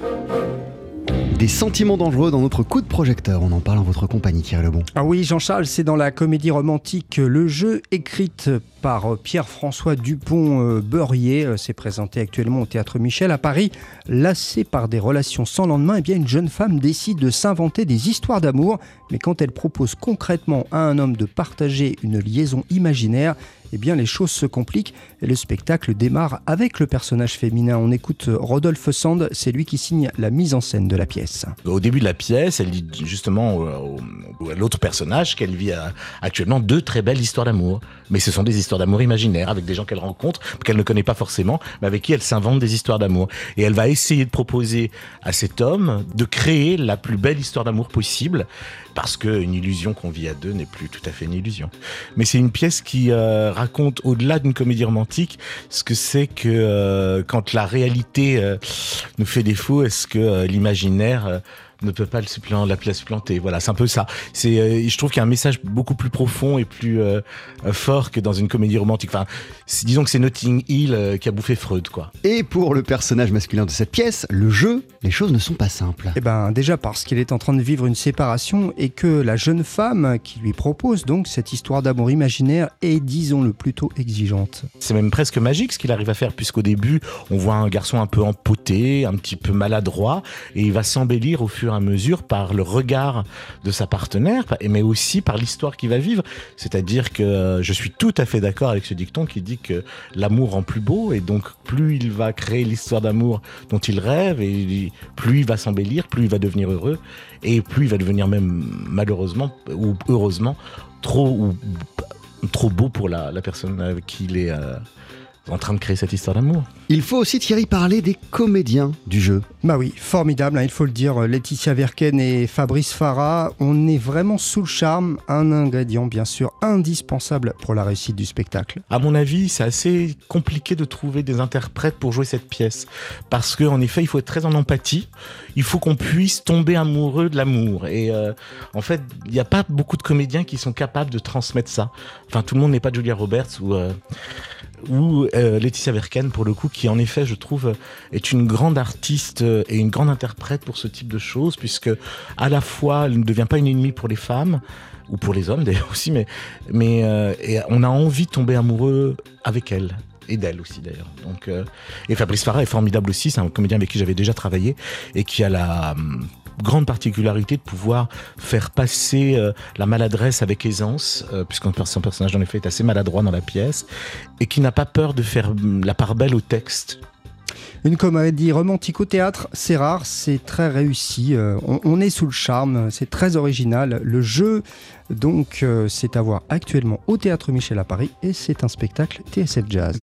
Thank you. Des sentiments dangereux dans notre coup de projecteur. On en parle en votre compagnie, Thierry Lebon. Ah oui, Jean-Charles, c'est dans la comédie romantique Le Jeu, écrite par Pierre-François Dupont-Beurrier. C'est présenté actuellement au Théâtre Michel à Paris. Lassée par des relations sans lendemain, eh bien, une jeune femme décide de s'inventer des histoires d'amour. Mais quand elle propose concrètement à un homme de partager une liaison imaginaire, eh bien les choses se compliquent et le spectacle démarre avec le personnage féminin. On écoute Rodolphe Sand, c'est lui qui signe la mise en scène de la pièce. Au début de la pièce, elle dit justement à l'autre personnage qu'elle vit actuellement deux très belles histoires d'amour. Mais ce sont des histoires d'amour imaginaires avec des gens qu'elle rencontre, qu'elle ne connaît pas forcément, mais avec qui elle s'invente des histoires d'amour. Et elle va essayer de proposer à cet homme de créer la plus belle histoire d'amour possible parce qu'une illusion qu'on vit à deux n'est plus tout à fait une illusion. Mais c'est une pièce qui euh, raconte, au-delà d'une comédie romantique, ce que c'est que euh, quand la réalité euh, nous fait défaut, est-ce que l'imaginaire ne peut pas le supplanter, la place planter. Voilà, c'est un peu ça. C'est, euh, je trouve qu'il y a un message beaucoup plus profond et plus euh, euh, fort que dans une comédie romantique. Enfin, disons que c'est Notting Hill qui a bouffé Freud, quoi. Et pour le personnage masculin de cette pièce, le jeu, les choses ne sont pas simples. Eh ben, déjà parce qu'il est en train de vivre une séparation et que la jeune femme qui lui propose donc cette histoire d'amour imaginaire est, disons-le, plutôt exigeante. C'est même presque magique ce qu'il arrive à faire, puisqu'au début, on voit un garçon un peu empoté, un petit peu maladroit, et il va s'embellir au fur à mesure par le regard de sa partenaire, mais aussi par l'histoire qu'il va vivre. C'est-à-dire que je suis tout à fait d'accord avec ce dicton qui dit que l'amour rend plus beau, et donc plus il va créer l'histoire d'amour dont il rêve, et plus il va s'embellir, plus il va devenir heureux, et plus il va devenir même malheureusement ou heureusement trop trop beau pour la, personne avec qui il est. Euh, en train de créer cette histoire d'amour. Il faut aussi Thierry parler des comédiens du jeu. Bah oui, formidable, hein, il faut le dire. Laetitia Verken et Fabrice Farah, on est vraiment sous le charme, un ingrédient bien sûr indispensable pour la réussite du spectacle. À mon avis, c'est assez compliqué de trouver des interprètes pour jouer cette pièce parce qu'en effet, il faut être très en empathie. Il faut qu'on puisse tomber amoureux de l'amour et euh, en fait, il n'y a pas beaucoup de comédiens qui sont capables de transmettre ça. Enfin, tout le monde n'est pas Julia Roberts ou euh, ou euh, Laetitia Verken pour le coup qui en effet je trouve est une grande artiste et une grande interprète pour ce type de choses puisque à la fois elle ne devient pas une ennemie pour les femmes ou pour les hommes d'ailleurs aussi mais mais euh, et on a envie de tomber amoureux avec elle et d'elle aussi d'ailleurs. Donc euh, et Fabrice Farah est formidable aussi, c'est un comédien avec qui j'avais déjà travaillé et qui a la hum, grande particularité de pouvoir faire passer euh, la maladresse avec aisance, euh, puisqu'un personnage en effet est assez maladroit dans la pièce, et qui n'a pas peur de faire hum, la part belle au texte. Une comédie romantique au théâtre, c'est rare, c'est très réussi. Euh, on, est sous le charme, c'est très original. Le jeu, donc, c'est à voir actuellement au théâtre Michel à Paris et c'est un spectacle TSF Jazz.